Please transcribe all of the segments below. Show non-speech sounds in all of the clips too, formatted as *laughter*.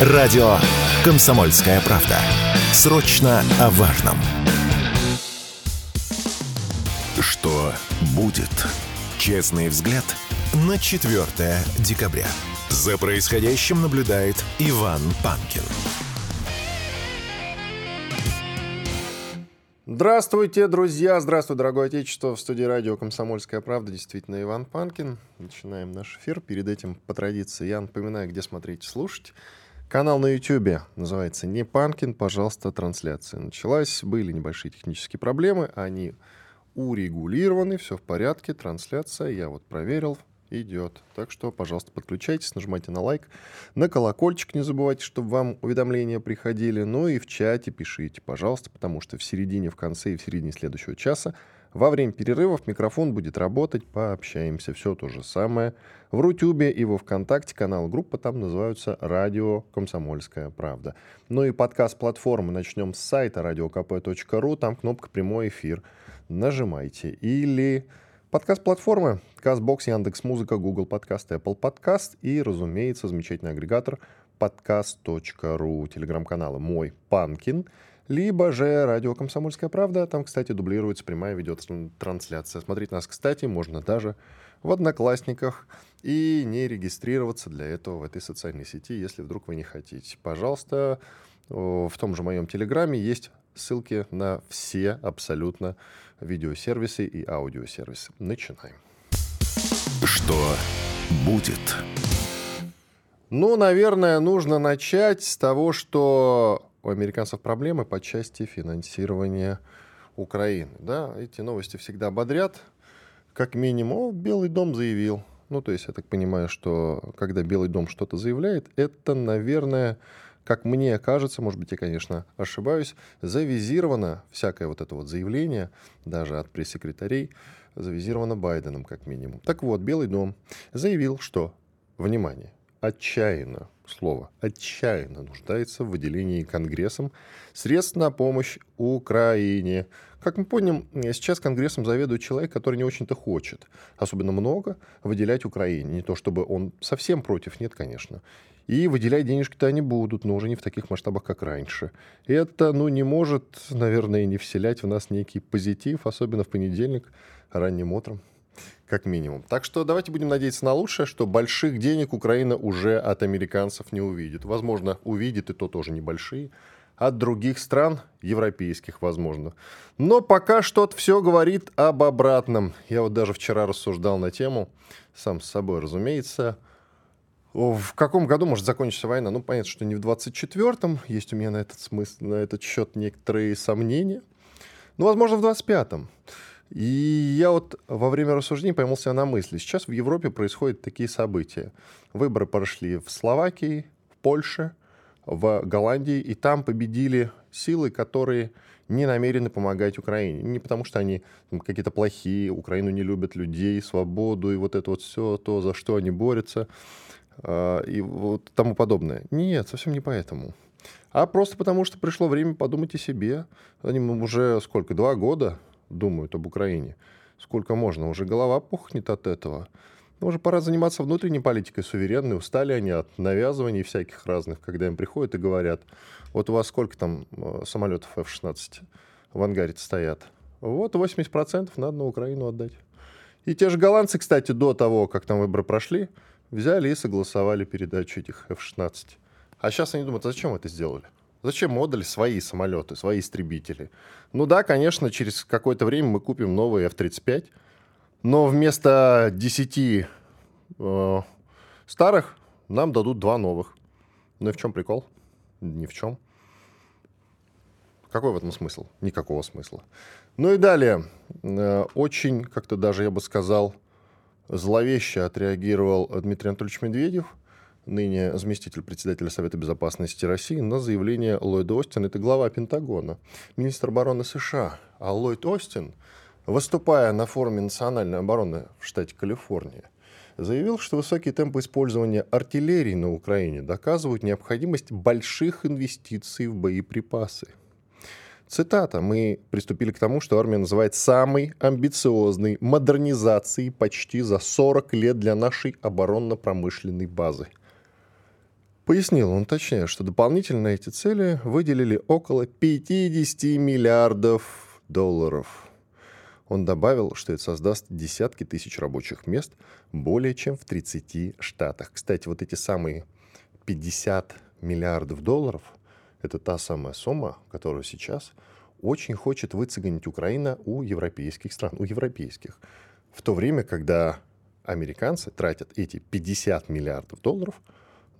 Радио «Комсомольская правда». Срочно о важном. Что будет? Честный взгляд на 4 декабря. За происходящим наблюдает Иван Панкин. Здравствуйте, друзья! Здравствуй, дорогое отечество! В студии радио «Комсомольская правда» действительно Иван Панкин. Начинаем наш эфир. Перед этим, по традиции, я напоминаю, где смотреть и слушать. Канал на YouTube называется «Не Панкин». Пожалуйста, трансляция началась. Были небольшие технические проблемы. Они урегулированы, все в порядке. Трансляция, я вот проверил, идет. Так что, пожалуйста, подключайтесь, нажимайте на лайк, на колокольчик не забывайте, чтобы вам уведомления приходили. Ну и в чате пишите, пожалуйста, потому что в середине, в конце и в середине следующего часа во время перерывов микрофон будет работать, пообщаемся. Все то же самое. В Рутюбе и во Вконтакте канал группа там называются «Радио Комсомольская правда». Ну и подкаст-платформы начнем с сайта radiokp.ru, там кнопка «Прямой эфир». Нажимайте. Или подкаст-платформы CastBox, Яндекс.Музыка, Google Подкаст, Apple Подкаст и, разумеется, замечательный агрегатор подкаст.ру, телеграм-каналы «Мой Панкин», либо же радио «Комсомольская правда». Там, кстати, дублируется прямая видеотрансляция. Смотреть нас, кстати, можно даже в Одноклассниках и не регистрироваться для этого в этой социальной сети, если вдруг вы не хотите. Пожалуйста, в том же моем Телеграме есть ссылки на все абсолютно видеосервисы и аудиосервисы. Начинаем. Что будет? Ну, наверное, нужно начать с того, что у американцев проблемы по части финансирования Украины. Да, эти новости всегда ободрят. Как минимум, Белый дом заявил. Ну, то есть, я так понимаю, что когда Белый дом что-то заявляет, это, наверное, как мне кажется, может быть, я, конечно, ошибаюсь, завизировано всякое вот это вот заявление, даже от пресс-секретарей, завизировано Байденом, как минимум. Так вот, Белый дом заявил, что, внимание, отчаянно слово отчаянно нуждается в выделении Конгрессом средств на помощь Украине. Как мы помним, сейчас Конгрессом заведует человек, который не очень-то хочет особенно много выделять Украине. Не то чтобы он совсем против, нет, конечно. И выделять денежки-то они будут, но уже не в таких масштабах, как раньше. Это, ну, не может, наверное, не вселять в нас некий позитив, особенно в понедельник ранним утром как минимум. Так что давайте будем надеяться на лучшее, что больших денег Украина уже от американцев не увидит. Возможно, увидит, и то тоже небольшие. От других стран, европейских, возможно. Но пока что-то все говорит об обратном. Я вот даже вчера рассуждал на тему, сам с собой, разумеется, в каком году может закончиться война? Ну, понятно, что не в 24-м. Есть у меня на этот, смысл, на этот счет некоторые сомнения. Ну, возможно, в 25-м. И я вот во время рассуждений поймал себя на мысли. Сейчас в Европе происходят такие события. Выборы прошли в Словакии, в Польше, в Голландии, и там победили силы, которые не намерены помогать Украине. Не потому, что они какие-то плохие, Украину не любят людей, свободу и вот это вот все, то, за что они борются, э, и вот тому подобное. Нет, совсем не поэтому. А просто потому, что пришло время подумать о себе. Они уже сколько, два года думают об Украине. Сколько можно? Уже голова пухнет от этого. Но уже пора заниматься внутренней политикой суверенной. Устали они от навязываний всяких разных, когда им приходят и говорят, вот у вас сколько там э, самолетов F-16 в ангаре стоят? Вот 80% надо на Украину отдать. И те же голландцы, кстати, до того, как там выборы прошли, взяли и согласовали передачу этих F-16. А сейчас они думают, а зачем это сделали? Зачем отдали свои самолеты, свои истребители? Ну да, конечно, через какое-то время мы купим новые F-35, но вместо 10 э, старых нам дадут два новых. Ну и в чем прикол? Ни в чем. Какой в этом смысл? Никакого смысла. Ну и далее. Э, очень, как-то даже, я бы сказал, зловеще отреагировал Дмитрий Анатольевич Медведев – ныне заместитель председателя Совета Безопасности России, на заявление Ллойда Остина, это глава Пентагона, министр обороны США. А Ллойд Остин, выступая на форуме национальной обороны в штате Калифорния, заявил, что высокие темпы использования артиллерии на Украине доказывают необходимость больших инвестиций в боеприпасы. Цитата. «Мы приступили к тому, что армия называет самой амбициозной модернизацией почти за 40 лет для нашей оборонно-промышленной базы». Пояснил он точнее, что дополнительно эти цели выделили около 50 миллиардов долларов. Он добавил, что это создаст десятки тысяч рабочих мест более чем в 30 штатах. Кстати, вот эти самые 50 миллиардов долларов – это та самая сумма, которую сейчас очень хочет выцегонить Украина у европейских стран, у европейских. В то время, когда американцы тратят эти 50 миллиардов долларов –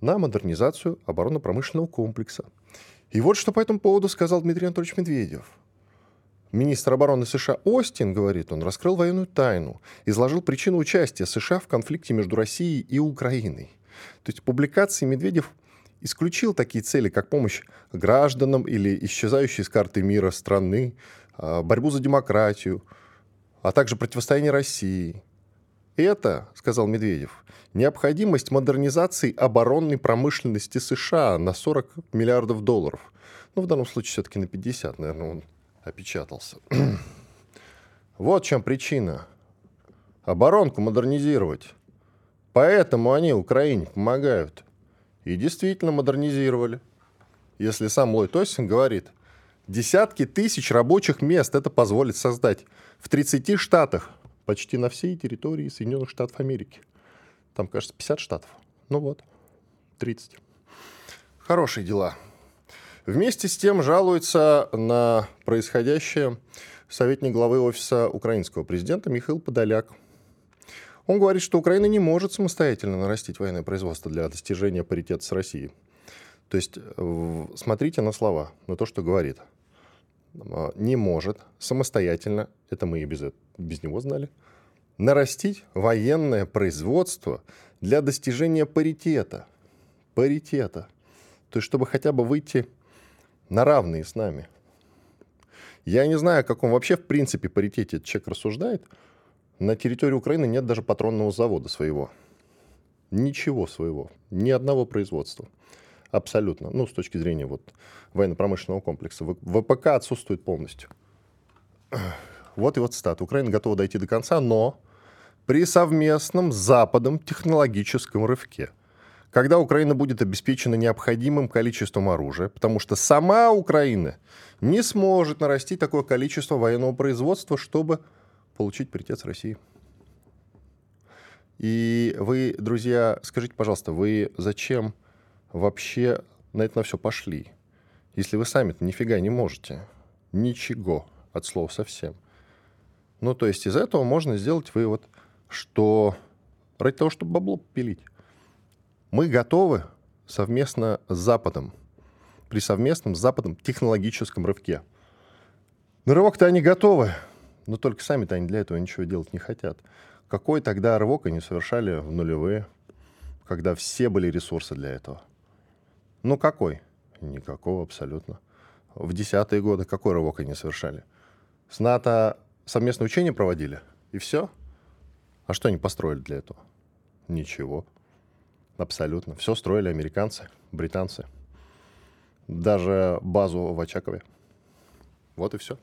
на модернизацию оборонно-промышленного комплекса. И вот что по этому поводу сказал Дмитрий Анатольевич Медведев. Министр обороны США Остин, говорит он, раскрыл военную тайну, изложил причину участия США в конфликте между Россией и Украиной. То есть публикации Медведев исключил такие цели, как помощь гражданам или исчезающие с карты мира страны, а, борьбу за демократию, а также противостояние России. Это, сказал Медведев, необходимость модернизации оборонной промышленности США на 40 миллиардов долларов. Ну, в данном случае все-таки на 50, наверное, он опечатался. *clears throat* вот чем причина. Оборонку модернизировать. Поэтому они Украине помогают. И действительно модернизировали. Если сам Ллойд Остин говорит, десятки тысяч рабочих мест это позволит создать в 30 штатах, почти на всей территории Соединенных Штатов Америки. Там, кажется, 50 штатов. Ну вот, 30. Хорошие дела. Вместе с тем жалуется на происходящее советник главы офиса украинского президента Михаил Подоляк. Он говорит, что Украина не может самостоятельно нарастить военное производство для достижения паритета с Россией. То есть смотрите на слова, на то, что говорит. Не может самостоятельно, это мы и без, без него знали, нарастить военное производство для достижения паритета. Паритета. То есть, чтобы хотя бы выйти на равные с нами. Я не знаю, о каком вообще в принципе паритете этот человек рассуждает. На территории Украины нет даже патронного завода своего. Ничего своего. Ни одного производства. Абсолютно. Ну, с точки зрения вот военно-промышленного комплекса. ВПК отсутствует полностью. Вот вот цитата. Украина готова дойти до конца, но при совместном с Западом технологическом рывке. Когда Украина будет обеспечена необходимым количеством оружия, потому что сама Украина не сможет нарастить такое количество военного производства, чтобы получить паритет с Россией. И вы, друзья, скажите, пожалуйста, вы зачем вообще на это на все пошли? Если вы сами-то нифига не можете. Ничего от слова совсем. Ну, то есть из этого можно сделать вывод, что ради того, чтобы бабло пилить, мы готовы совместно с Западом, при совместном с Западом технологическом рывке. На рывок-то они готовы, но только сами-то они для этого ничего делать не хотят. Какой тогда рывок они совершали в нулевые, когда все были ресурсы для этого? Ну какой? Никакого абсолютно. В десятые годы какой рывок они совершали? С НАТО совместное учение проводили, и все. А что они построили для этого? Ничего. Абсолютно. Все строили американцы, британцы. Даже базу в Очакове. Вот и все.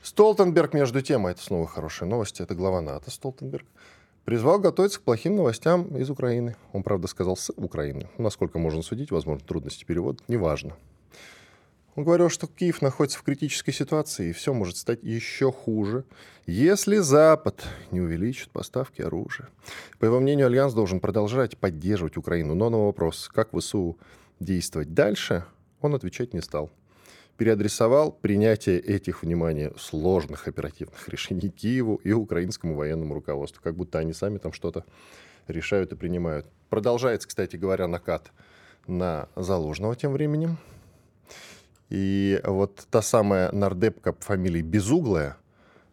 Столтенберг, между тем, а это снова хорошая новость, это глава НАТО Столтенберг, призвал готовиться к плохим новостям из Украины. Он, правда, сказал с Украины. Насколько можно судить, возможно, трудности перевода, неважно. Он говорил, что Киев находится в критической ситуации, и все может стать еще хуже, если Запад не увеличит поставки оружия. По его мнению, Альянс должен продолжать поддерживать Украину. Но на вопрос, как ВСУ действовать дальше, он отвечать не стал. Переадресовал принятие этих, внимания сложных оперативных *laughs* решений Киеву и украинскому военному руководству, как будто они сами там что-то решают и принимают. Продолжается, кстати говоря, накат на Залужного тем временем. И вот та самая нардепка по фамилии Безуглая,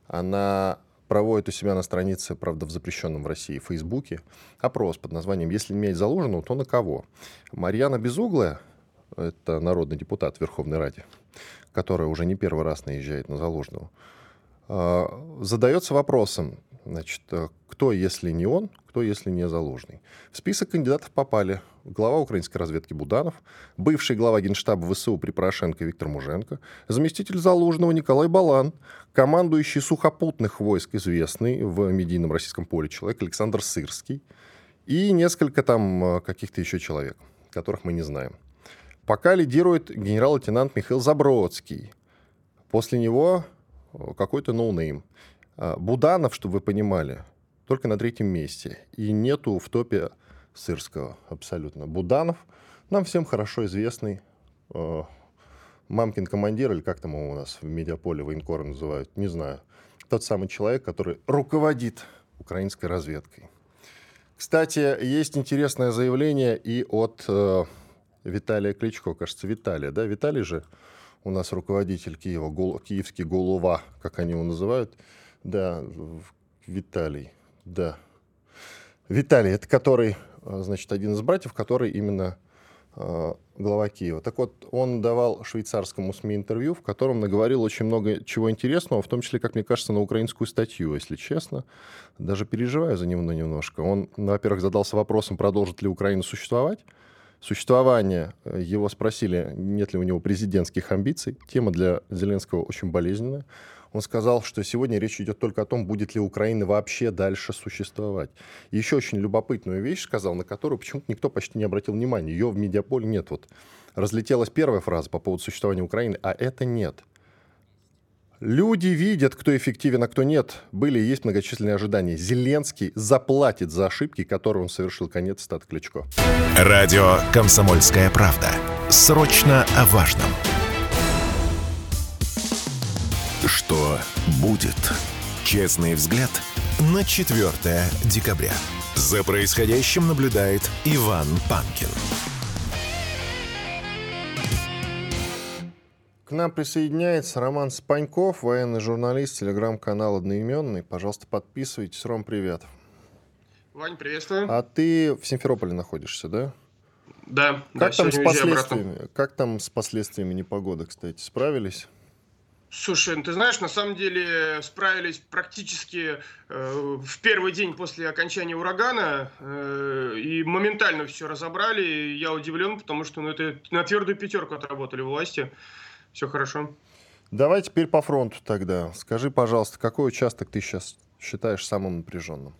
она проводит у себя на странице, правда, в запрещенном в России Фейсбуке, опрос под названием «Если иметь заложенного, то на кого?». Марьяна Безуглая, это народный депутат Верховной Ради, которая уже не первый раз наезжает на заложенного, а, задается вопросом, значит, кто, если не он, кто, если не Залужный. В список кандидатов попали глава украинской разведки Буданов, бывший глава генштаба ВСУ при Порошенко Виктор Муженко, заместитель Залужного Николай Балан, командующий сухопутных войск, известный в медийном российском поле человек Александр Сырский и несколько там э, каких-то еще человек. которых мы не знаем. Пока лидирует генерал-лейтенант Михаил Забродский. После него какой-то no name. А, Буданов, чтобы вы понимали, только на третьем месте. И нету в топе Сырского абсолютно. Буданов, нам всем хорошо известный э, мамкин командир, или как там его у нас в медиаполе военкоры называют, не знаю. Тот самый человек, который руководит украинской разведкой. Кстати, есть интересное заявление и от э, Виталия Кличко, кажется, Виталия, да? Виталий же у нас руководитель Киева, гол, киевский голова, как они его называют. Да, Виталий, да. Виталий, это который, э, значит, один из братьев, который именно э, глава Киева. Так вот, он давал швейцарскому СМИ интервью, в котором наговорил очень много чего интересного, в том числе, как мне кажется, на украинскую статью, если честно. Даже переживаю за него немножко. Он, во-первых, задался вопросом, продолжит ли Украина существовать. Существование, э, его спросили, нет ли у него президентских амбиций. Тема для Зеленского очень болезненная. Он сказал, что сегодня речь идет только о том, будет ли Украина вообще дальше существовать. Еще очень любопытную вещь сказал, на которую почему-то никто почти не обратил внимания. Ее в медиаполе нет. Вот разлетелась первая фраза по поводу существования Украины, а это нет. Люди видят, кто эффективен, а кто нет. Были и есть многочисленные ожидания. Зеленский заплатит за ошибки, которые он совершил. Конец стат Кличко. Радио «Комсомольская правда». Срочно о важном. Что будет? Честный взгляд на 4 декабря. За происходящим наблюдает Иван Панкин. К нам присоединяется Роман Спаньков, военный журналист, телеграм-канал «Одноименный». Пожалуйста, подписывайтесь. Ром, привет. Вань, приветствую. А ты в Симферополе находишься, да? Да, как да, там с последствиями? обратно. Как там с последствиями непогоды, кстати, справились? Слушай, ну ты знаешь, на самом деле справились практически э, в первый день после окончания урагана э, и моментально все разобрали. И Я удивлен, потому что ну, это на твердую пятерку отработали власти. Все хорошо. Давай теперь по фронту тогда. Скажи, пожалуйста, какой участок ты сейчас считаешь самым напряженным?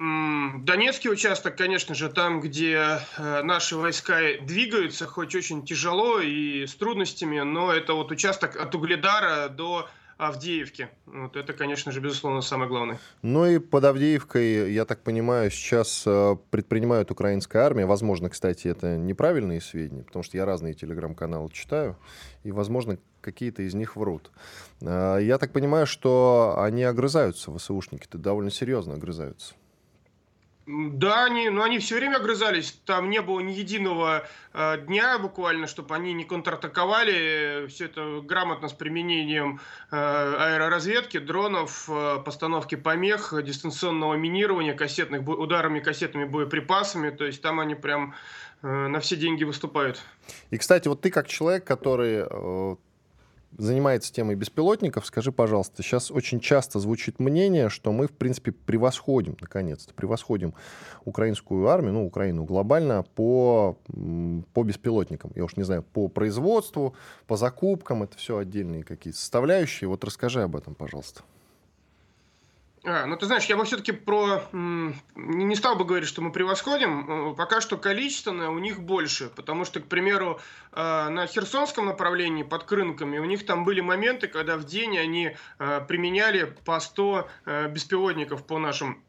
Донецкий участок, конечно же, там, где э, наши войска двигаются, хоть очень тяжело и с трудностями, но это вот участок от Угледара до Авдеевки. Вот это, конечно же, безусловно, самое главное. Ну и под Авдеевкой, я так понимаю, сейчас э, предпринимает украинская армия. Возможно, кстати, это неправильные сведения, потому что я разные телеграм-каналы читаю, и, возможно, какие-то из них врут. Э, Я так понимаю, что они огрызаются, ВСУшники-то довольно серьезно огрызаются. Да, они, но они все время огрызались. Там не было ни единого э, дня буквально, чтобы они не контратаковали. Все это грамотно с применением э, аэроразведки, дронов, э, постановки помех, э, дистанционного минирования, кассетных ударами кассетными боеприпасами. То есть там они прям э, на все деньги выступают. И, кстати, вот ты как человек, который э, занимается темой беспилотников, скажи, пожалуйста, сейчас очень часто звучит мнение, что мы, в принципе, превосходим, наконец-то, превосходим украинскую армию, ну, Украину глобально по, по беспилотникам. Я уж не знаю, по производству, по закупкам, это все отдельные какие-то составляющие. Вот расскажи об этом, пожалуйста. А, ну ты знаешь, я бы все-таки про не стал бы говорить, что мы превосходим. Э, Пока что количественно у них больше, потому что, к примеру, э, на Херсонском направлении под Крынками у них там были моменты, когда в день они э, применяли по 100 э, беспилотников по нашим,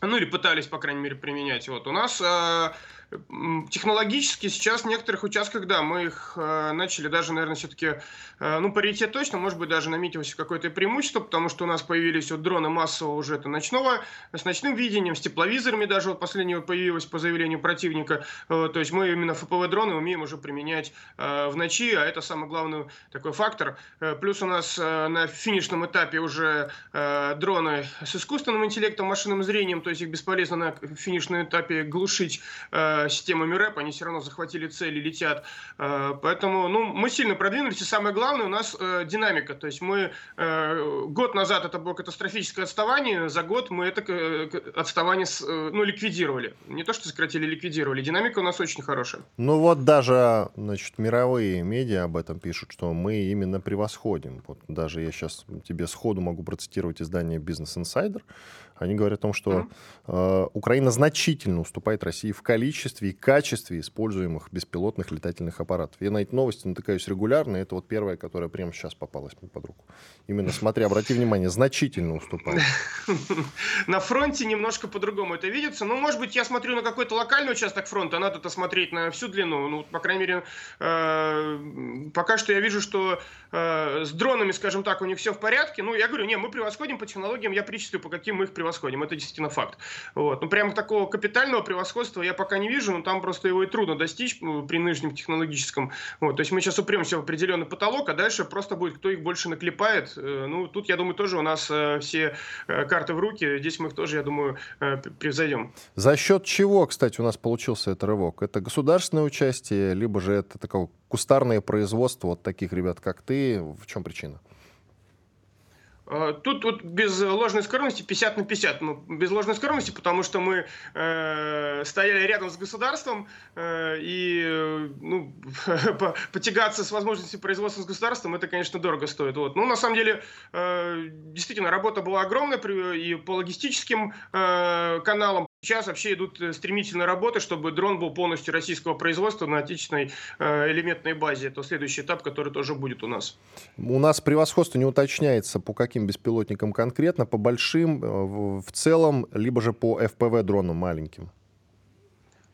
ну или пытались, по крайней мере, применять. Вот у нас технологически сейчас в некоторых участках, да, мы их э, начали даже, наверное, все-таки, э, ну, паритет точно, может быть, даже наметилось какое-то преимущество, потому что у нас появились вот дроны массового уже это ночного, с ночным видением, с тепловизорами даже вот последнего появилось по заявлению противника. Э, то есть мы именно ФПВ-дроны умеем уже применять э, в ночи, а это самый главный такой фактор. Э, плюс у нас э, на финишном этапе уже э, дроны с искусственным интеллектом, машинным зрением, то есть их бесполезно на финишном этапе глушить э, системами рэп, они все равно захватили цель и летят. Э, поэтому, ну, мы сильно продвинулись, и самое главное, у нас э, динамика. То есть мы э, год назад это было катастрофическое отставание, за год мы это э, отставание с- э, ну, ликвидировали. Не то, что сократили, ликвидировали. Динамика у нас очень хорошая. Ну вот даже, значит, мировые медиа об этом пишут, что мы именно превосходим. Вот даже я сейчас тебе сходу могу процитировать издание Business Insider. Они говорят о том, что э, Украина значительно уступает России в количестве и качестве используемых беспилотных летательных аппаратов. Я на эти новости натыкаюсь регулярно, это вот первая, которая прямо сейчас попалась мне под руку. Именно смотря, обрати внимание, значительно уступает. *laughs* На фронте немножко по-другому это видится. Ну, может быть, я смотрю на какой-то локальный участок фронта, надо-то смотреть на всю длину. Ну, по крайней мере, э, пока что я вижу, что э, с дронами, скажем так, у них все в порядке. Ну, я говорю, не, мы превосходим по технологиям, я перечислю, по каким мы их превосходим. Это действительно факт. Вот. Ну, прям такого капитального превосходства я пока не вижу, но там просто его и трудно достичь ну, при нынешнем технологическом. Вот. То есть мы сейчас упремся в определенный потолок, а дальше просто будет, кто их больше наклепает. Э, ну, тут, я думаю, тоже у нас э, все э, карты в руки. Здесь мы их тоже, я думаю, превзойдем. За счет чего, кстати, у нас получился этот рывок? Это государственное участие, либо же это такое кустарное производство вот таких ребят, как ты? В чем причина? А, тут вот без ложной скромности 50 на 50. Ну, без ложной скромности, потому что мы э, стояли рядом с государством, э, и э, ну, *laughs* потягаться с возможностью производства с государством, это, конечно, дорого стоит. Вот. Ну, на самом деле, э, действительно, работа была огромная и по логистическим э, каналам, Сейчас вообще идут э, стремительные работы, чтобы дрон был полностью российского производства на отечественной э, элементной базе. Это следующий этап, который тоже будет у нас. У нас превосходство не уточняется, по каким беспилотникам конкретно, по большим э, в целом, либо же по FPV дронам маленьким.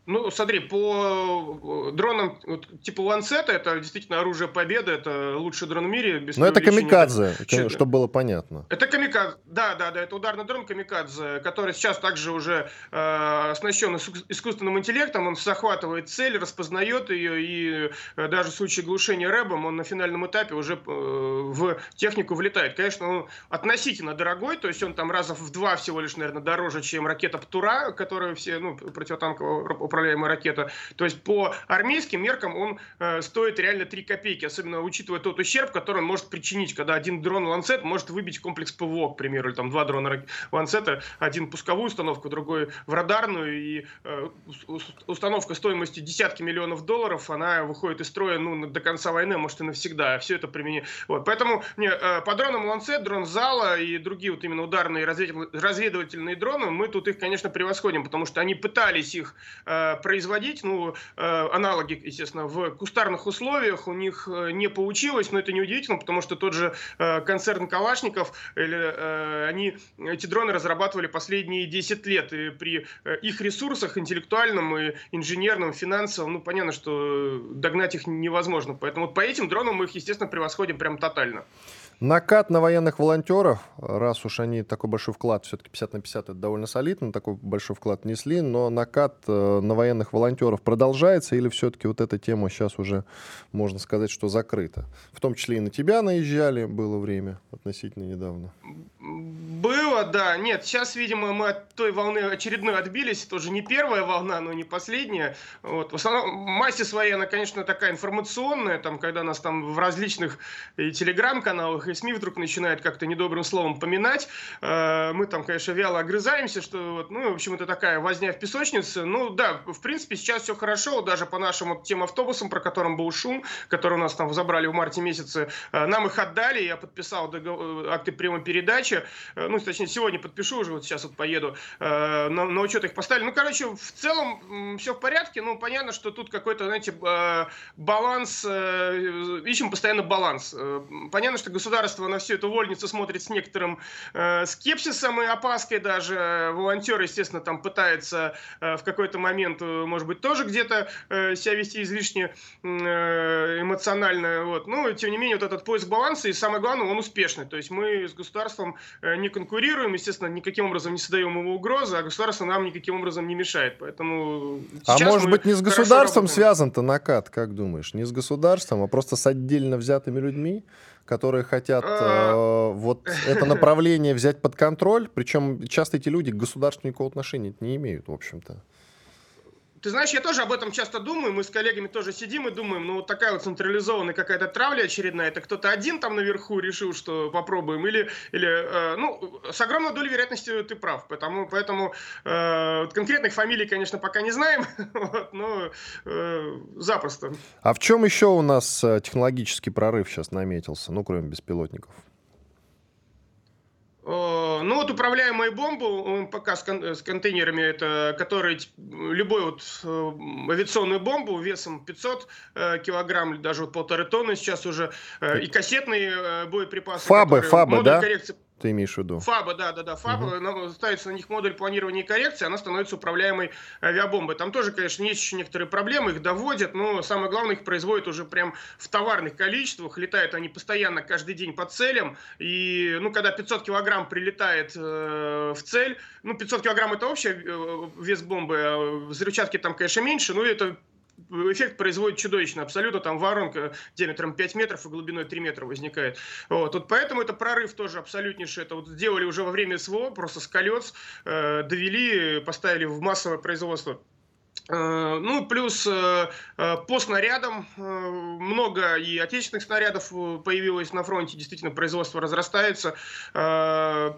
Ну, смотри, по э, дронам вот, типа Ланцета, это действительно оружие победы, это лучший дрон в мире. Без Но это камикадзе, это, чтобы было понятно. Это камикадзе, да, да, да, это ударный дрон камикадзе, который сейчас также уже э, оснащен искусственным интеллектом, он захватывает цель, распознает ее, и э, даже в случае глушения рэбом он на финальном этапе уже э, в технику влетает. Конечно, он относительно дорогой, то есть он там раза в два всего лишь, наверное, дороже, чем ракета Птура, которая все, ну, противотанковая управляемая ракета. То есть по армейским меркам он э, стоит реально 3 копейки, особенно учитывая тот ущерб, который он может причинить, когда один дрон Ланцет может выбить комплекс ПВО, к примеру, или там два дрона Ланцета, один пусковую установку, другой в радарную, и э, установка стоимостью десятки миллионов долларов, она выходит из строя ну, до конца войны, может и навсегда. Все это применение. Вот. Поэтому не, э, по дронам Ланцет, дрон Зала и другие вот именно ударные разведывательные дроны, мы тут их, конечно, превосходим, потому что они пытались их э, производить, ну, э, аналоги, естественно, в кустарных условиях у них э, не получилось, но это не удивительно, потому что тот же э, концерн Калашников, или, они эти дроны разрабатывали последние 10 лет, и при их ресурсах интеллектуальном и инженерном, финансовом, ну, понятно, что догнать их невозможно. Поэтому по этим дронам мы их, естественно, превосходим прям тотально. Накат на военных волонтеров, раз уж они такой большой вклад, все-таки 50 на 50 это довольно солидно, такой большой вклад несли, но накат э, на военных волонтеров продолжается или все-таки вот эта тема сейчас уже, можно сказать, что закрыта? В том числе и на тебя наезжали, было время относительно недавно. Было, да. Нет, сейчас, видимо, мы от той волны очередной отбились. Тоже не первая волна, но не последняя. Вот. В основном массе своей она, конечно, такая информационная, там, когда нас там в различных и телеграм-каналах, и СМИ вдруг начинают как-то недобрым словом поминать. Э, мы там, конечно, вяло огрызаемся, что вот, ну, в общем, это такая возня в песочнице. Ну, да, в принципе, сейчас все хорошо, даже по нашим вот тем автобусам, про которым был шум, который у нас там забрали в марте месяце, э, нам их отдали, я подписал договор, акты прямой передачи, э, ну, точнее, сегодня подпишу уже, вот сейчас вот поеду, на, на учет их поставили. Ну, короче, в целом все в порядке, ну, понятно, что тут какой-то, знаете, баланс, ищем постоянно баланс. Понятно, что государство государство на всю эту вольницу смотрит с некоторым э, скепсисом и опаской даже. Волонтер, естественно, там пытается э, в какой-то момент, э, может быть, тоже где-то э, себя вести излишне э, эмоционально. Вот. Но, тем не менее, вот этот поиск баланса, и самое главное, он успешный. То есть мы с государством э, не конкурируем, естественно, никаким образом не создаем ему угрозы, а государство нам никаким образом не мешает. Поэтому а может быть, не с государством связан-то накат, как думаешь? Не с государством, а просто с отдельно взятыми людьми? Которые хотят а. э, вот это *laughs* направление взять под контроль. Причем часто эти люди к государству никакого отношения не имеют, в общем-то. Ты знаешь, я тоже об этом часто думаю, мы с коллегами тоже сидим и думаем, ну вот такая вот централизованная какая-то травля очередная, это кто-то один там наверху решил, что попробуем, или, или э, ну, с огромной долей вероятности ты прав, потому, поэтому э, конкретных фамилий, конечно, пока не знаем, *laughs* вот, но э, запросто. А в чем еще у нас э, технологический прорыв сейчас наметился, ну, кроме беспилотников? Э, Ну вот управляемые бомбы МПК с, кон с контейнерами, это которые любой вот авиационную бомбу весом 500 килограмм, даже вот полторы тонны сейчас уже, и кассетные боеприпасы. Фабы, фабы, да? Коррекции ты имеешь в виду? ФАБа, да, да, да, ФАБа, угу. ставится на них модуль планирования и коррекции, она становится управляемой авиабомбой. Там тоже, конечно, есть еще некоторые проблемы, их доводят, но самое главное, их производят уже прям в товарных количествах, летают они постоянно каждый день по целям, и, ну, когда 500 килограмм прилетает э, в цель, ну, 500 килограмм это общий э, вес бомбы, а взрывчатки там, конечно, меньше, но это эффект производит чудовищно абсолютно, там воронка диаметром 5 метров и глубиной 3 метра возникает. Вот, вот поэтому это прорыв тоже абсолютнейший, это вот сделали уже во время СВО, просто с колец, э, довели, поставили в массовое производство ну, плюс э, э, по снарядам много и отечественных снарядов появилось на фронте, действительно производство разрастается.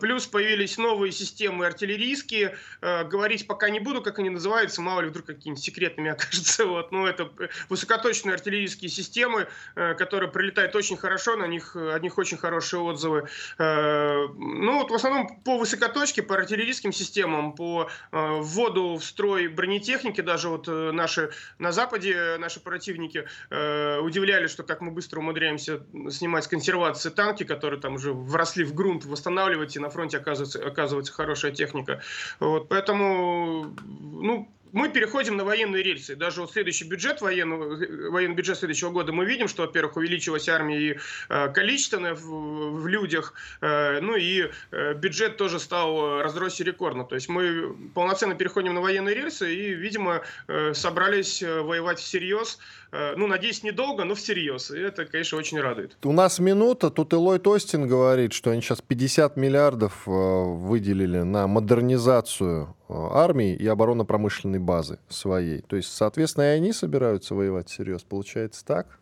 Плюс появились новые системы артиллерийские. Говорить пока не буду, как они называются, мало ли вдруг какими-нибудь секретными *laughs* окажутся. Вот. Но это высокоточные артиллерийские системы, которые прилетают очень хорошо, на них, от них очень хорошие отзывы. Ну, вот в основном по высокоточке, по артиллерийским системам, по вводу в строй бронетехники, даже вот э, наши на Западе, наши противники э, удивлялись, что как мы быстро умудряемся снимать с консервации танки, которые там уже вросли в грунт, восстанавливать, и на фронте оказывается, оказывается хорошая техника. Вот, поэтому, ну, мы переходим на военные рельсы. Даже вот следующий бюджет военного, военный бюджет следующего года, мы видим, что, во-первых, увеличилась армия и э, количественно в, в людях, э, ну и э, бюджет тоже стал разросся рекордно. То есть мы полноценно переходим на военные рельсы и, видимо, э, собрались э, воевать всерьез. Э, ну, надеюсь, недолго, но всерьез. И это, конечно, очень радует. У нас минута. Тут Илой Тостин говорит, что они сейчас 50 миллиардов э, выделили на модернизацию э, армии и оборонно-промышленной базы своей. То есть, соответственно, и они собираются воевать всерьез. Получается так?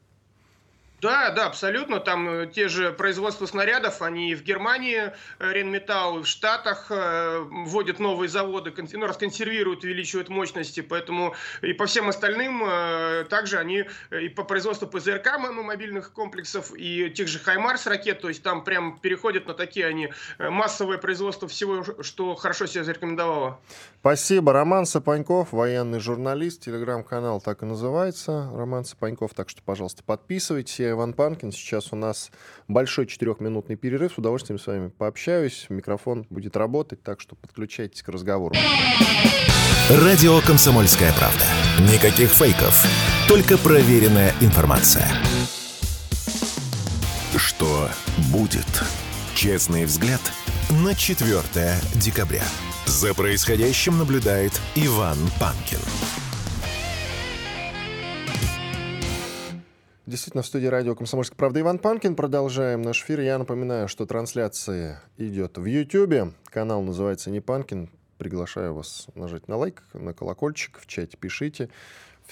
Да, да, абсолютно. Там э, те же производства снарядов, они в Германии, э, Ренметалл, в Штатах э, вводят новые заводы, ну, расконсервируют, увеличивают мощности, поэтому и по всем остальным также они и по производству ПЗРК мобильных комплексов, и тех же Хаймарс ракет, то есть там прям переходят на такие они массовое производство всего, что хорошо себя зарекомендовало. Спасибо. Роман Сапаньков, военный журналист, телеграм-канал так и называется, Роман Сапаньков, так что, пожалуйста, подписывайтесь я Иван Панкин. Сейчас у нас большой четырехминутный перерыв. С удовольствием с вами пообщаюсь. Микрофон будет работать, так что подключайтесь к разговору. Радио «Комсомольская правда». Никаких фейков, только проверенная информация. Что будет? Честный взгляд на 4 декабря. За происходящим наблюдает Иван Панкин. Действительно, в студии радио «Комсомольская правда» Иван Панкин. Продолжаем наш эфир. Я напоминаю, что трансляция идет в YouTube. Канал называется «Не Панкин». Приглашаю вас нажать на лайк, на колокольчик, в чате пишите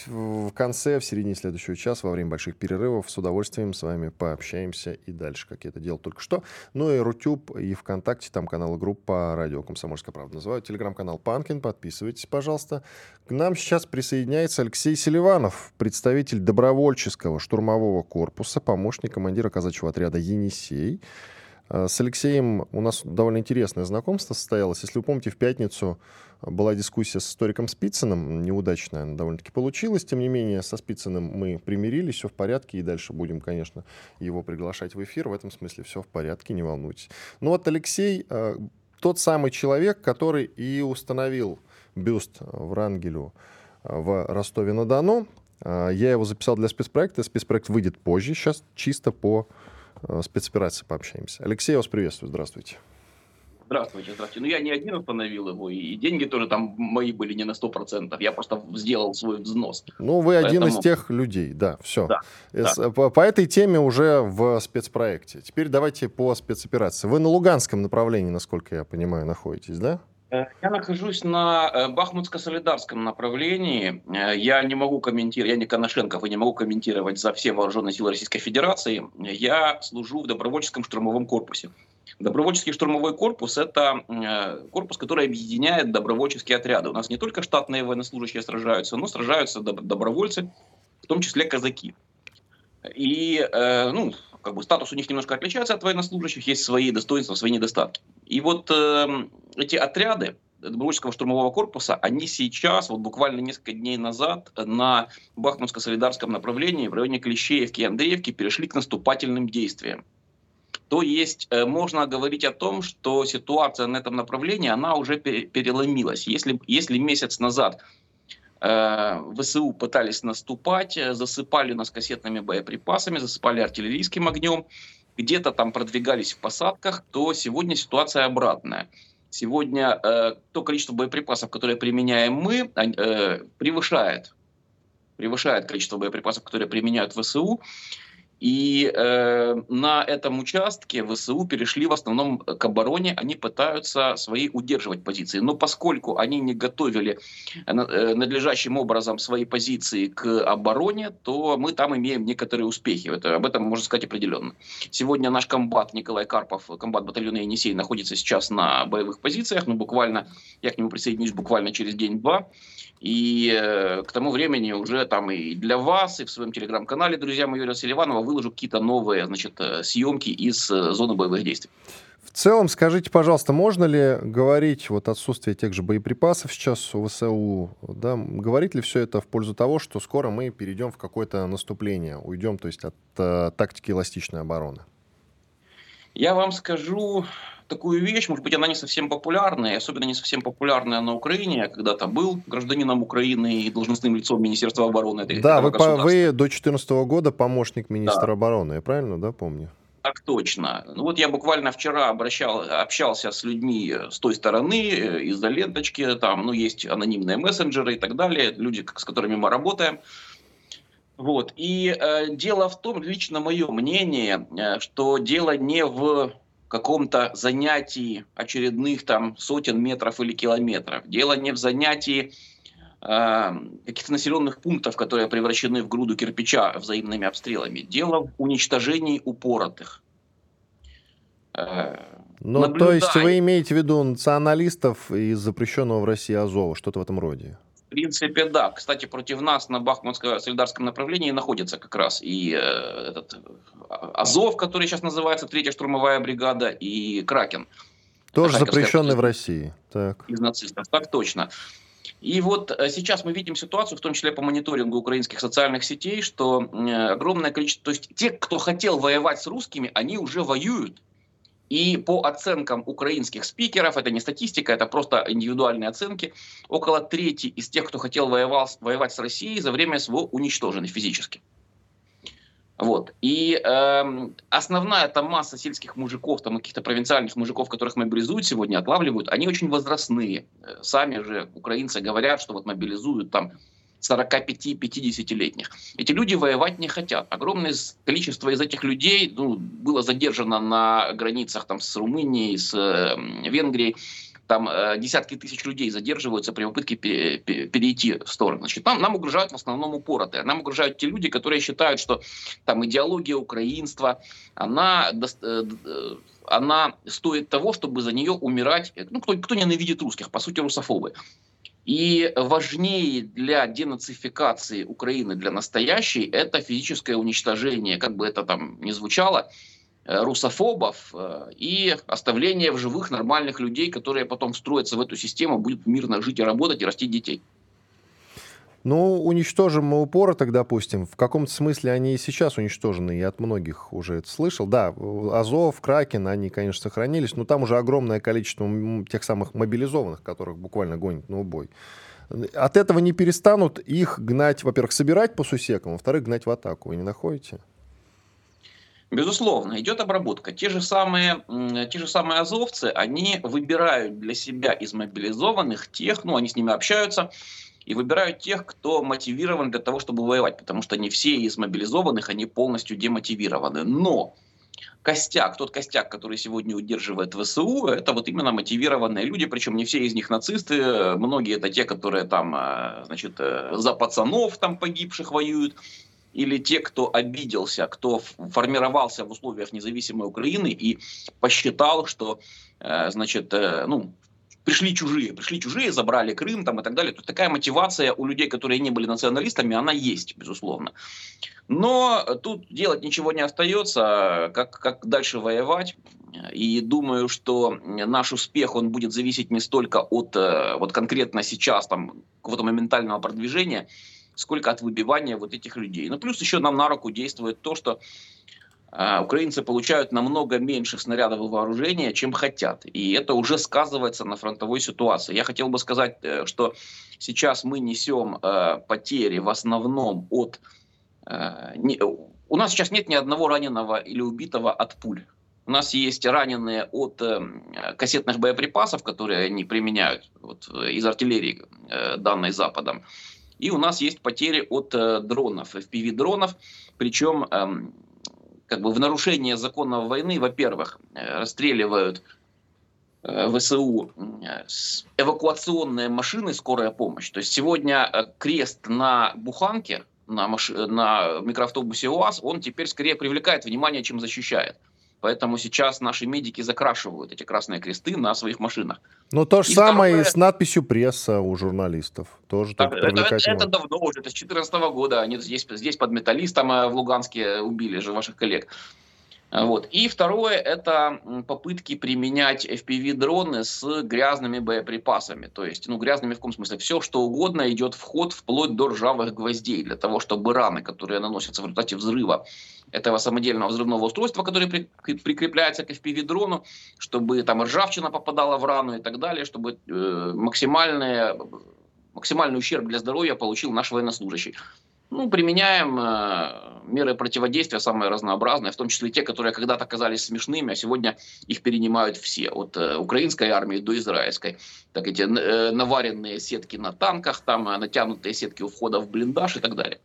в конце, в середине следующего часа, во время больших перерывов, с удовольствием с вами пообщаемся и дальше, как я это делал только что. Ну и Rutube, и ВКонтакте, там канал и группа «Радио Комсомольская правда» называют. Телеграм-канал Панкин, подписывайтесь, пожалуйста. К нам сейчас присоединяется Алексей Селиванов, представитель добровольческого штурмового корпуса, помощник командира казачьего отряда «Енисей». Э, с Алексеем у нас довольно интересное знакомство состоялось. Если вы помните, в пятницу была дискуссия с историком Спицыным, неудачная довольно-таки получилась. Тем не менее, со Спицыным мы примирились, все в порядке, и дальше будем, конечно, его приглашать в эфир. В этом смысле все в порядке, не волнуйтесь. Ну вот Алексей э, тот самый человек, который и установил бюст Врангелю э, в Ростове-на-Дону. Я его записал для спецпроекта. Спецпроект выйдет позже, сейчас чисто по Э, спецоперации пообщаемся. Алексей, я вас приветствую. Здравствуйте. Здравствуйте, здравствуйте. Ну, я не один установил его, и деньги тоже там мои были не на 100%. Я просто сделал свой взнос. Ну, вы Поэтому... один из тех людей, да, все. Да, С, да. По, по этой теме уже в спецпроекте. Теперь давайте по спецоперации. Вы на Луганском направлении, насколько я понимаю, находитесь, да? Э, я нахожусь на э, Бахмутско-Солидарском направлении. Э, я не могу комментировать, я не Коношенков и не могу комментировать за все вооруженные силы Российской Федерации. Я служу в добровольческом штурмовом корпусе. Добровольческий штурмовой корпус – это корпус, который объединяет добровольческие отряды. У нас не только штатные военнослужащие сражаются, но сражаются добровольцы, в том числе казаки. И ну, как бы статус у них немножко отличается от военнослужащих, есть свои достоинства, свои недостатки. И вот э, эти отряды добровольческого штурмового корпуса, они сейчас, вот буквально несколько дней назад, на Бахмутско-Солидарском направлении в районе Клещеевки и Андреевки перешли к наступательным действиям. То есть э, можно говорить о том, что ситуация на этом направлении, она уже переломилась. Если, если месяц назад ВСУ пытались наступать, э, засыпали нас кассетными боеприпасами, засыпали артиллерийским огнем, где-то там продвигались в посадках, то сегодня ситуация обратная. Сегодня э, то количество боеприпасов, которые применяем мы, э, превышает, превышает количество боеприпасов, которые применяют ВСУ. И э, на этом участке ВСУ перешли в основном к обороне, они пытаются свои удерживать позиции. Но поскольку они не готовили э, надлежащим образом свои позиции к обороне, то мы там имеем некоторые успехи. Это, об этом можно сказать определенно. Сегодня наш комбат Николай Карпов, комбат батальона Енисей, находится сейчас на боевых позициях. Ну, буквально, я к нему присоединюсь буквально через день-два. И э, к тому времени уже там и для вас, и в своем телеграм-канале, друзья мои, Юрия Селиванова, выложу какие-то новые значит, э, съемки из э, зоны боевых действий. В целом, скажите, пожалуйста, можно ли говорить вот отсутствие тех же боеприпасов сейчас у ВСУ, да, говорит ли все это в пользу того, что скоро мы перейдем в какое-то наступление, уйдем, то есть от э, тактики эластичной обороны? Я вам скажу, такую вещь, может быть, она не совсем популярная, особенно не совсем популярная на Украине. Я когда-то был гражданином Украины и должностным лицом Министерства обороны. Да, вы, по, вы до 2014 года помощник министра да. обороны, я правильно, да, помню? Так точно. Ну вот я буквально вчера обращал, общался с людьми с той стороны, э, из-за ленточки, там, ну, есть анонимные мессенджеры и так далее, люди, с которыми мы работаем. Вот. И э, дело в том, лично мое мнение, э, что дело не в каком-то занятии очередных там сотен метров или километров. Дело не в занятии э, каких-то населенных пунктов, которые превращены в груду кирпича взаимными обстрелами. Дело в уничтожении упоротых. Э, ну, наблюдая... то есть вы имеете в виду националистов из запрещенного в России Азова, что-то в этом роде? В принципе, да. Кстати, против нас на Бахмутско-Солидарском направлении находится как раз и э, этот Азов, который сейчас называется Третья штурмовая бригада, и Кракен. Тоже запрещенный в России. Так. Из нацистов, так точно. И вот э, сейчас мы видим ситуацию, в том числе по мониторингу украинских социальных сетей, что огромное количество, то есть те, кто хотел воевать с русскими, они уже воюют. И по оценкам украинских спикеров, это не статистика, это просто индивидуальные оценки, около трети из тех, кто хотел воевал, воевать с Россией, за время СВО уничтожены физически. Вот. И э, основная там масса сельских мужиков, там каких-то провинциальных мужиков, которых мобилизуют сегодня, отлавливают, они очень возрастные. Сами же украинцы говорят, что вот мобилизуют там 45-50-летних. Эти люди воевать не хотят. Огромное количество из этих людей ну, было задержано на границах там, с Румынией, с э, Венгрией. Там э, десятки тысяч людей задерживаются при попытке перейти в сторону. Значит, нам, нам угрожают в основном упоротые. Нам угрожают те люди, которые считают, что там идеология украинства, она, э, она стоит того, чтобы за нее умирать. Ну, кто, кто ненавидит русских, по сути, русофобы. И важнее для денацификации Украины, для настоящей, это физическое уничтожение, как бы это там ни звучало, э, русофобов э, и оставление в живых нормальных людей, которые потом встроятся в эту систему, будут мирно жить и работать и растить детей. Ну, уничтожим мы упороток, допустим. В каком-то смысле они и сейчас уничтожены. Я от многих уже это слышал. Да, Азов, Кракен, они, конечно, сохранились, но там уже огромное количество тех самых мобилизованных, которых буквально гонят на убой. От этого не перестанут их гнать, во-первых, собирать по сусекам, во-вторых, гнать в атаку. Вы не находите? Безусловно, идет обработка. Те же, самые, те же самые азовцы, они выбирают для себя из мобилизованных тех, ну, они с ними общаются, и выбирают тех, кто мотивирован для того, чтобы воевать, потому что не все из мобилизованных, они полностью демотивированы. Но костяк, тот костяк, который сегодня удерживает ВСУ, это вот именно мотивированные люди, причем не все из них нацисты, многие это те, которые там, э, значит, э, за пацанов там погибших воюют, или те, кто обиделся, кто формировался в условиях независимой Украины и посчитал, что, э, значит, ну, пришли чужие, пришли чужие, забрали Крым там и так далее. То такая мотивация у людей, которые не были националистами, она есть, безусловно. Но тут делать ничего не остается, как, как дальше воевать. И думаю, что наш успех, он будет зависеть не столько от э, вот конкретно сейчас там какого-то моментального продвижения, сколько от выбивания вот этих людей. Ну, плюс еще нам на руку действует то, что украинцы получают намного меньше снарядов и вооружения, чем хотят. И это уже сказывается на фронтовой ситуации. Я хотел бы сказать, э, что сейчас мы несем э, потери в основном от... Э, у нас сейчас нет ни одного раненого или убитого от пуль. У нас есть раненые от кассетных боеприпасов, которые они применяют вот, из артиллерии, данной Западом. И у нас есть потери от дронов, FPV-дронов. Причем э, как бы в нарушение законов войны, во-первых, э, расстреливают э, ВСУ э, эвакуационные машины скорая помощь. То есть сегодня крест на буханке, на, маш... на микроавтобусе УАЗ, он теперь скорее привлекает внимание, чем защищает. Поэтому сейчас наши медики закрашивают эти красные кресты на своих машинах. Ну, то же и самое второе... и с надписью «пресса» у журналистов. Тоже так, это, это, это давно уже, это с 2014 года. Они здесь, здесь под металлистом в Луганске убили же ваших коллег. Вот. И второе – это попытки применять FPV-дроны с грязными боеприпасами. То есть, ну, грязными в каком смысле? Все, что угодно идет в ход вплоть до ржавых гвоздей, для того, чтобы раны, которые наносятся в результате взрыва этого самодельного взрывного устройства, которое при, прикрепляется к FPV-дрону, чтобы там ржавчина попадала в рану и так далее, чтобы э, максимальный ущерб для здоровья получил наш военнослужащий. Ну, применяем э, меры противодействия самые разнообразные, в том числе те, которые когда-то казались смешными, а сегодня их перенимают все, от э, украинской армии до израильской. Так эти э, наваренные сетки на танках, там э, натянутые сетки у входа в блиндаж и так далее.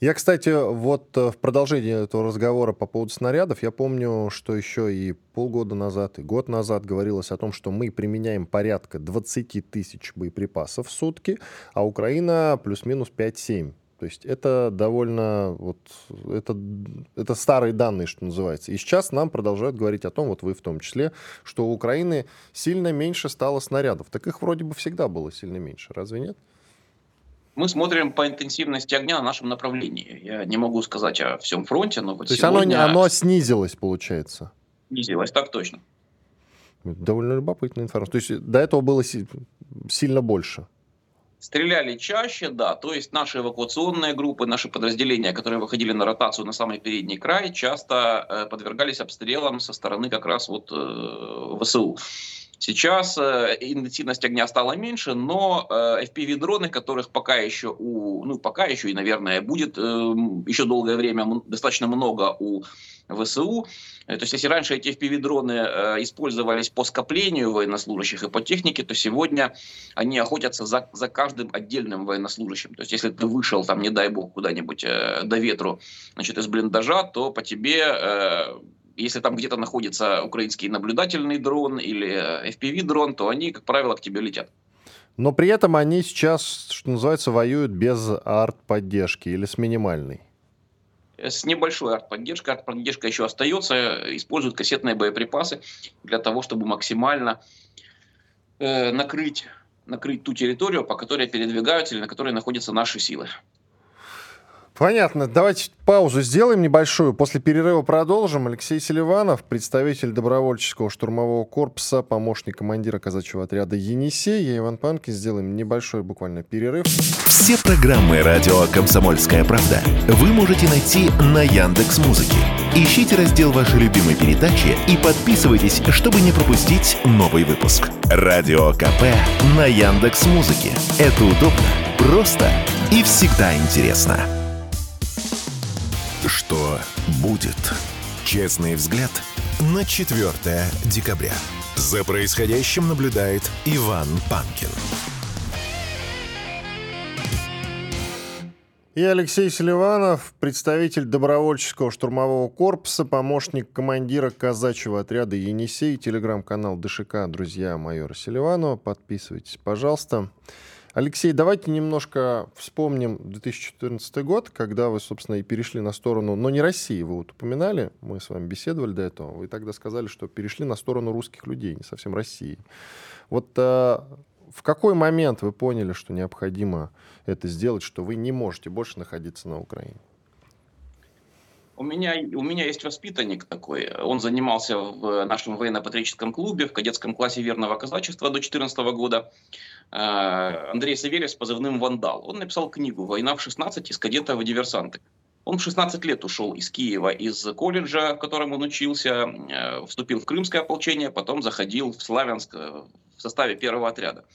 Я, кстати, вот э, в продолжении этого разговора по поводу снарядов, я помню, что еще и полгода назад, и год назад говорилось о том, что мы применяем порядка 20 тысяч боеприпасов в сутки, а Украина плюс-минус 5-7. То есть это довольно, вот, это, это старые данные, что называется. И сейчас нам продолжают говорить о том, вот вы в том числе, что у Украины сильно меньше стало снарядов. Так их вроде бы всегда было сильно меньше, разве нет? Мы смотрим по интенсивности огня на нашем направлении. Я не могу сказать о всем фронте, но вот То сегодня... есть оно, оно снизилось, получается? Снизилось, так точно. Довольно любопытная информация. То есть до этого было сильно больше? Стреляли чаще, да, то есть наши эвакуационные группы, наши подразделения, которые выходили на ротацию на самый передний край, часто э, подвергались обстрелам со стороны как раз вот э, ВСУ. Сейчас э, интенсивность огня стала меньше, но э, FPV-дроны, которых пока еще, у, ну пока еще и, наверное, будет э, еще долгое время достаточно много у ВСУ. Э, то есть, если раньше эти FPV-дроны э, использовались по скоплению военнослужащих и по технике, то сегодня они охотятся за, за каждым отдельным военнослужащим. То есть, если ты вышел, там, не дай бог, куда-нибудь э, до ветру значит, из блиндажа, то по тебе э, если там где-то находится украинский наблюдательный дрон или FPV-дрон, то они, как правило, к тебе летят. Но при этом они сейчас, что называется, воюют без арт-поддержки или с минимальной. С небольшой арт-поддержкой. Арт-поддержка еще остается. Используют кассетные боеприпасы для того, чтобы максимально э, накрыть, накрыть ту территорию, по которой передвигаются или на которой находятся наши силы. Понятно. Давайте паузу сделаем небольшую. После перерыва продолжим. Алексей Селиванов, представитель добровольческого штурмового корпуса, помощник командира казачьего отряда «Енисей». Я Иван Панкин. Сделаем небольшой буквально перерыв. Все программы «Радио Комсомольская правда» вы можете найти на Яндекс Музыке. Ищите раздел вашей любимой передачи и подписывайтесь, чтобы не пропустить новый выпуск. Радио КП на Яндекс Музыке. Это удобно, просто и всегда интересно что будет. Честный взгляд на 4 декабря. За происходящим наблюдает Иван Панкин. И Алексей Селиванов, представитель добровольческого штурмового корпуса, помощник командира казачьего отряда «Енисей», телеграм-канал ДШК «Друзья майора Селиванова». Подписывайтесь, пожалуйста. Алексей, давайте немножко вспомним 2014 год, когда вы, собственно, и перешли на сторону, но не России, вы вот упоминали, мы с вами беседовали до этого, вы тогда сказали, что перешли на сторону русских людей, не совсем России. Вот а, в какой момент вы поняли, что необходимо это сделать, что вы не можете больше находиться на Украине? У меня, у меня есть воспитанник такой. Он занимался в нашем военно-патриотическом клубе в кадетском классе верного казачества до 2014 года. Э, Андрей Савельев с позывным «Вандал». Он написал книгу «Война в 16. Из кадета в диверсанты». Он в 16 лет ушел из Киева, из колледжа, в котором он учился, э, вступил в крымское ополчение, потом заходил в Славянск э, в составе первого отряда.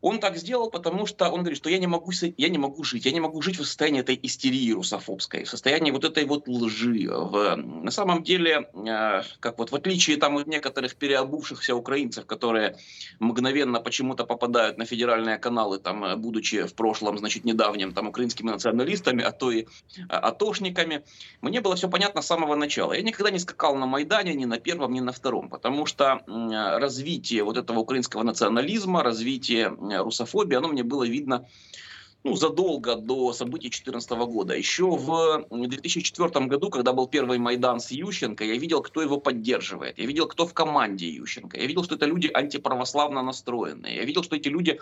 Он так сделал, потому что он говорит, что я не могу, я не могу жить, я не могу жить в состоянии этой истерии русофобской, в состоянии вот этой вот лжи. В, на самом деле, э, как вот в отличие там от некоторых переобувшихся украинцев, которые мгновенно почему-то попадают на федеральные каналы, там, э, будучи в прошлом, значит, недавним там украинскими националистами, а то и а, атошниками, мне было все понятно с самого начала. Я никогда не скакал на Майдане ни на первом, ни на втором, потому что э, развитие вот этого украинского национализма, развитие русофобии, оно мне было видно ну, задолго до событий 2014 года. Еще в 2004 году, когда был первый Майдан с Ющенко, я видел, кто его поддерживает. Я видел, кто в команде Ющенко. Я видел, что это люди антиправославно настроенные. Я видел, что эти люди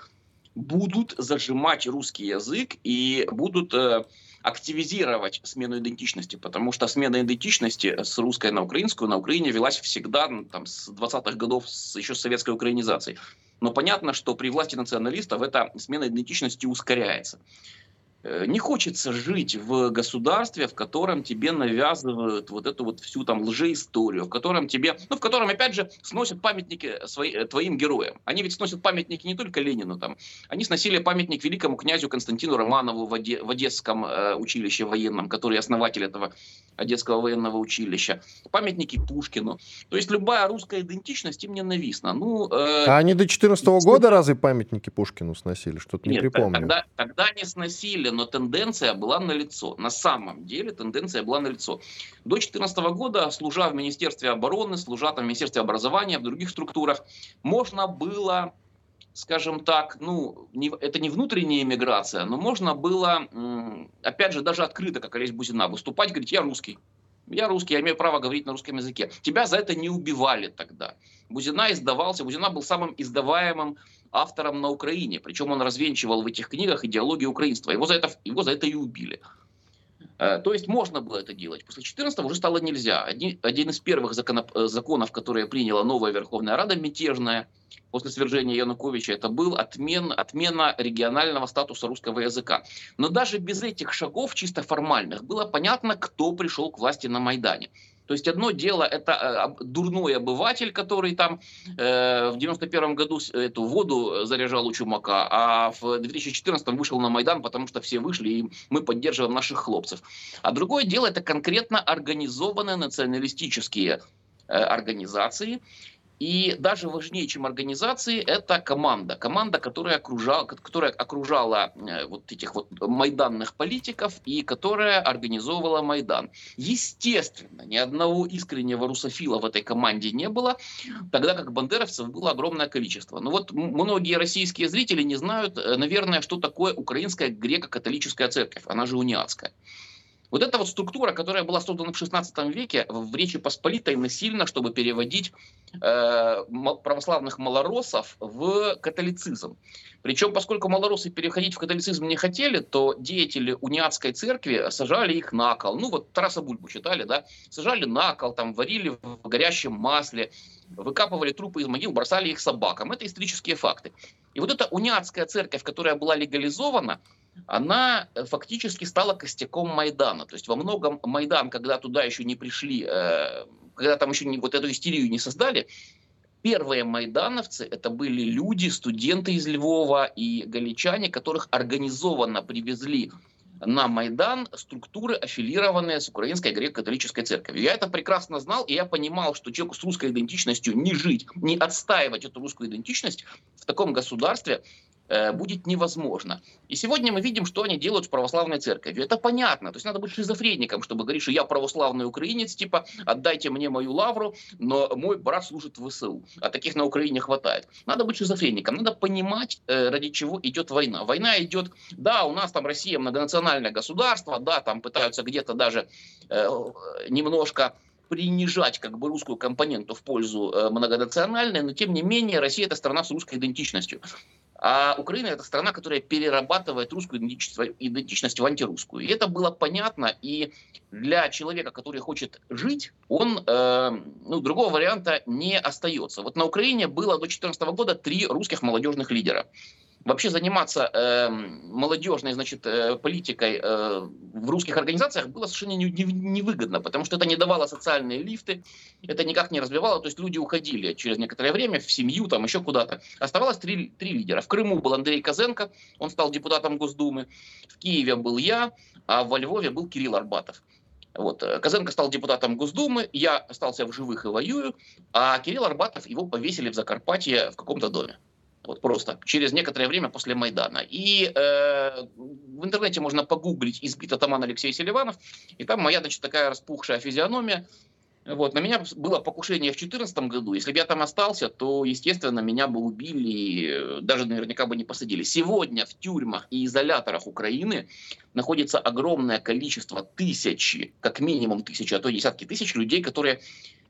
будут зажимать русский язык и будут э, активизировать смену идентичности, потому что смена идентичности с русской на украинскую на Украине велась всегда там, с 20-х годов, с, еще с советской украинизацией. Но понятно, что при власти националистов эта смена идентичности ускоряется. Э, не хочется жить в государстве, в котором тебе навязывают вот эту вот всю там лжеисторию, в котором тебе, ну, в котором, опять же, сносят памятники свои, э, твоим героям. Они ведь сносят памятники не только Ленину там, они сносили памятник великому князю Константину Романову в, Оде, в Одесском э, училище военном, который основатель этого Одесского военного училища, памятники Пушкину. То есть любая русская идентичность им ненавистна. Ну, э, а они до 14 -го года разве памятники Пушкину сносили? Что-то не припомню. Тогда, тогда не сносили деле, но тенденция была налицо. На самом деле тенденция была налицо. До 2014 года, служа в Министерстве обороны, служа там в Министерстве образования, в других структурах, можно было скажем так, ну, не, это не внутренняя иммиграция, но можно было, опять же, даже открыто, как Олесь Бузина, выступать, говорить, я русский. Я русский, я имею право говорить на русском языке. Тебя за это не убивали тогда. Бузина издавался, Бузина был самым издаваемым автором на Украине. Причем он развенчивал в этих книгах идеологию украинства. Его за это, его за это и убили. Э, то есть можно было это делать. После 14 уже стало нельзя. Один, из первых законов, э, законов, которые приняла новая Верховная Рада, мятежная, после свержения Януковича, это был отмен, отмена регионального статуса русского языка. Но даже без этих шагов, чисто формальных, было понятно, кто пришел к власти на Майдане. То есть одно дело это э, дурной обыватель, который там э, в 91 году эту воду заряжал у чумака, а в 2014 вышел на Майдан, потому что все вышли, и мы поддерживаем наших хлопцев. А другое дело это конкретно организованные националистические э, организации, и даже важнее, чем организации, это команда. Команда, которая окружала, которая окружала э, вот этих вот майданных политиков и которая организовывала Майдан. Естественно, ни одного искреннего русофила в этой команде не было, тогда как бандеровцев было огромное количество. Но вот многие российские зрители не знают, э, наверное, что такое украинская греко-католическая церковь. Она же униатская. Вот эта вот структура, которая была создана в 16 веке в Речи Посполитой насильно, чтобы переводить э, православных малоросов в католицизм. Причем, поскольку малоросы переходить в католицизм не хотели, то деятели униатской церкви сажали их на кол. Ну вот Тараса Бульбу читали, да? Сажали на кол, там варили в горящем масле, выкапывали трупы из могил, бросали их собакам. Это исторические факты. И вот эта униатская церковь, которая была легализована, она э, фактически стала костяком Майдана. То есть во многом Майдан, когда туда еще не пришли, э, когда там еще не, вот эту истерию не создали, первые майдановцы это были люди, студенты из Львова и галичане, которых организованно привезли на Майдан структуры, аффилированные с Украинской греко-католической церковью. Я это прекрасно знал, и я понимал, что человеку с русской идентичностью не жить, не отстаивать эту русскую идентичность в таком государстве будет невозможно. И сегодня мы видим, что они делают с православной церковью. Это понятно. То есть надо быть шизофреником, чтобы говорить, что я православный украинец, типа отдайте мне мою лавру, но мой брат служит в ВСУ. А таких на Украине хватает. Надо быть шизофреником. Надо понимать, э, ради чего идет война. Война идет, да, у нас там Россия многонациональное государство, да, там пытаются где-то даже э, немножко принижать как бы русскую компоненту в пользу э, многонациональной, но тем не менее Россия это страна с русской идентичностью. А Украина это страна, которая перерабатывает русскую идентичность, идентичность в антирусскую. И это было понятно. И для человека, который хочет жить, он, э, ну, другого варианта не остается. Вот на Украине было до 2014 года три русских молодежных лидера вообще заниматься э, молодежной значит, э, политикой э, в русских организациях было совершенно невыгодно, потому что это не давало социальные лифты, это никак не развивало, то есть люди уходили через некоторое время в семью, там еще куда-то. Оставалось три, три лидера. В Крыму был Андрей Козенко, он стал депутатом Госдумы, в Киеве был я, а во Львове был Кирилл Арбатов. Вот. Э, Козенко стал депутатом Госдумы, я остался в живых и воюю, а Кирилл Арбатов его повесили в Закарпатье в каком-то доме. Вот просто через некоторое время после Майдана. И э, в интернете можно погуглить «Избит атаман Алексей Селиванов», и там моя, значит, такая распухшая физиономия. Вот, на меня было покушение в 2014 году. Если бы я там остался, то, естественно, меня бы убили, даже наверняка бы не посадили. Сегодня в тюрьмах и изоляторах Украины находится огромное количество тысячи, как минимум тысячи, а то десятки тысяч людей, которые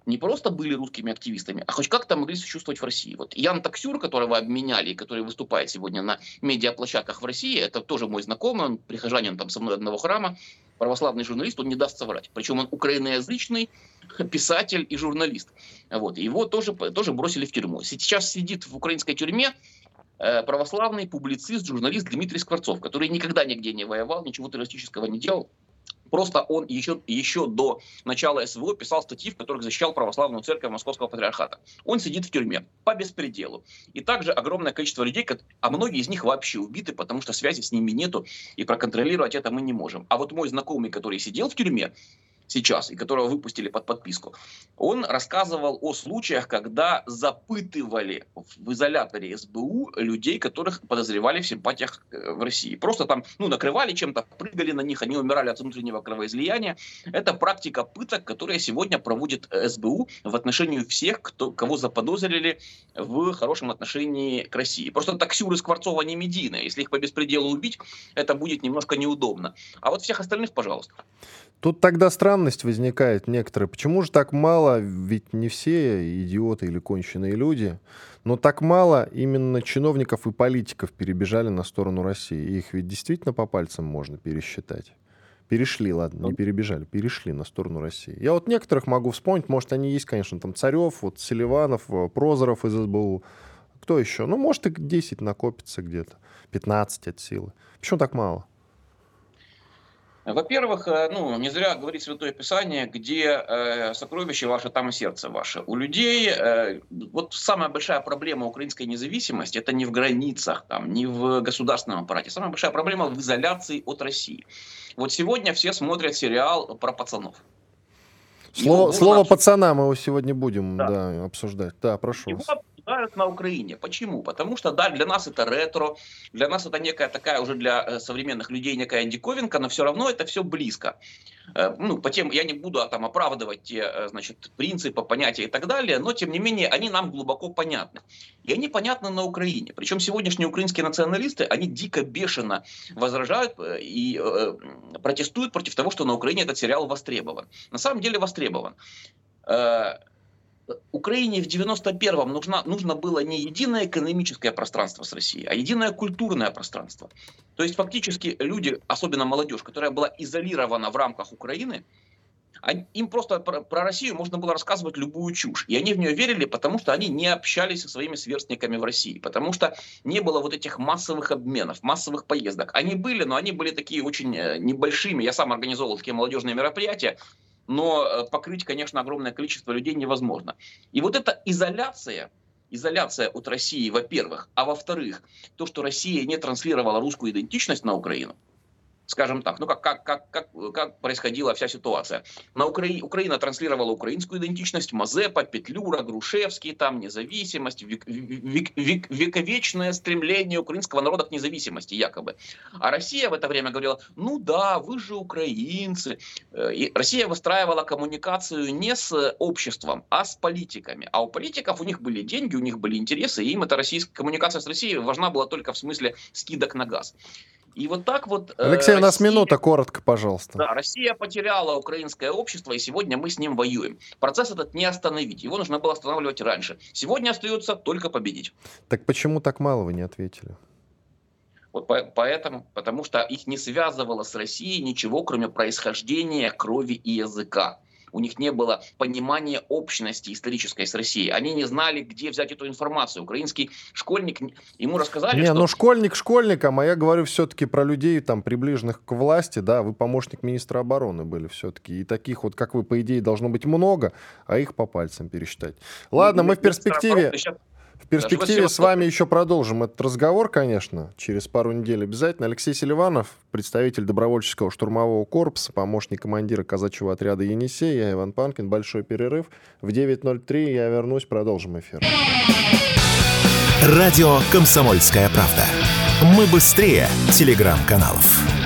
не просто были русскими активистами, а хоть как-то могли существовать в России. Вот Ян Таксюр, которого обменяли, который выступает сегодня на медиаплощадках в России, это тоже мой знакомый, он прихожанин там со мной одного храма, православный журналист, он не даст соврать. Причем он украиноязычный *laughs* писатель и журналист. Вот. Его тоже, тоже бросили в тюрьму. Сейчас сидит в украинской тюрьме э, православный публицист, журналист Дмитрий Скворцов, который никогда нигде не воевал, ничего террористического не делал, Просто он еще, еще до начала СВО писал статьи, в которых защищал православную церковь Московского патриархата. Он сидит в тюрьме по беспределу. И также огромное количество людей, а многие из них вообще убиты, потому что связи с ними нету, и проконтролировать это мы не можем. А вот мой знакомый, который сидел в тюрьме, сейчас, и которого выпустили под подписку, он рассказывал о случаях, когда запытывали в изоляторе СБУ людей, которых подозревали в симпатиях э, в России. Просто там, ну, накрывали чем-то, прыгали на них, они умирали от внутреннего кровоизлияния. Это практика пыток, которая сегодня проводит э, СБУ в отношении всех, кто, кого заподозрили в хорошем отношении к России. Просто таксюры Скворцова не медийные. Если их по беспределу убить, это будет немножко неудобно. А вот всех остальных, пожалуйста. Тут тогда странность возникает некоторая. Почему же так мало, ведь не все идиоты или конченые люди, но так мало именно чиновников и политиков перебежали на сторону России. Их ведь действительно по пальцам можно пересчитать. Перешли, ладно, не перебежали, перешли на сторону России. Я вот некоторых могу вспомнить, может, они есть, конечно, там Царев, вот Селиванов, э, Прозоров из СБУ. Кто еще? Ну, может, и 10 накопится где-то, 15 от силы. Почему так мало? Во-первых, э, ну, не зря говорит Святое Писание, где э, сокровище ваше, там и сердце ваше. У людей, э, вот самая большая проблема украинской независимости, это не в границах, там, не в государственном аппарате. Самая большая проблема в изоляции от России. Вот сегодня все смотрят сериал про пацанов. Слово, слово пацана мы его сегодня будем да. Да, обсуждать. Да, прошу. Его обсуждают на Украине. Почему? Потому что, да, для нас это ретро, для нас это некая такая уже для э, современных людей некая диковинка, но все равно это все близко. Э, ну, по тем, я не буду а, там оправдывать те, э, значит, принципы, понятия и так далее, но, тем не менее, они нам глубоко понятны. И они понятны на Украине. Причем сегодняшние украинские националисты, они дико бешено возражают и э, протестуют против того, что на Украине этот сериал востребован. На самом деле востребован. Украине в 91-м нужно, нужно было не единое экономическое пространство с Россией, а единое культурное пространство. То есть фактически люди, особенно молодежь, которая была изолирована в рамках Украины, им просто про, про Россию можно было рассказывать любую чушь. И они в нее верили, потому что они не общались со своими сверстниками в России. Потому что не было вот этих массовых обменов, массовых поездок. Они были, но они были такие очень э, небольшими. Я сам организовывал такие молодежные мероприятия но э, покрыть, конечно, огромное количество людей невозможно. И вот эта изоляция, изоляция от России, во-первых, а во-вторых, то, что Россия не транслировала русскую идентичность на Украину, скажем так, ну как, как, как, как, как происходила вся ситуация. На Укра... Украина транслировала украинскую идентичность, Мазепа, Петлюра, Грушевский, там независимость, век, век, век, вековечное стремление украинского народа к независимости якобы. А Россия в это время говорила, ну да, вы же украинцы. Э, и Россия выстраивала коммуникацию не с обществом, а с политиками. А у политиков у них были деньги, у них были интересы, и им эта российская коммуникация с Россией важна была только в смысле скидок на газ. И вот так вот... Э, Алексей, Россия, у нас минута, коротко, пожалуйста. Да, Россия потеряла украинское общество, и сегодня мы с ним воюем. Процесс этот не остановить, его нужно было останавливать раньше. Сегодня остается только победить. Так почему так мало вы не ответили? Вот по поэтому, потому что их не связывало с Россией ничего, кроме происхождения, крови и языка у них не было понимания общности исторической с Россией. Они не знали, где взять эту информацию. Украинский школьник, ему рассказали, не, что... ну школьник школьником, а я говорю все-таки про людей, там, приближенных к власти, да, вы помощник министра обороны были все-таки, и таких вот, как вы, по идее, должно быть много, а их по пальцам пересчитать. Ладно, ну, мы в перспективе... Сейчас в перспективе с вами еще продолжим этот разговор, конечно, через пару недель обязательно. Алексей Селиванов, представитель добровольческого штурмового корпуса, помощник командира казачьего отряда «Енисей», я Иван Панкин. Большой перерыв. В 9.03 я вернусь, продолжим эфир. Радио «Комсомольская правда». Мы быстрее телеграм-каналов.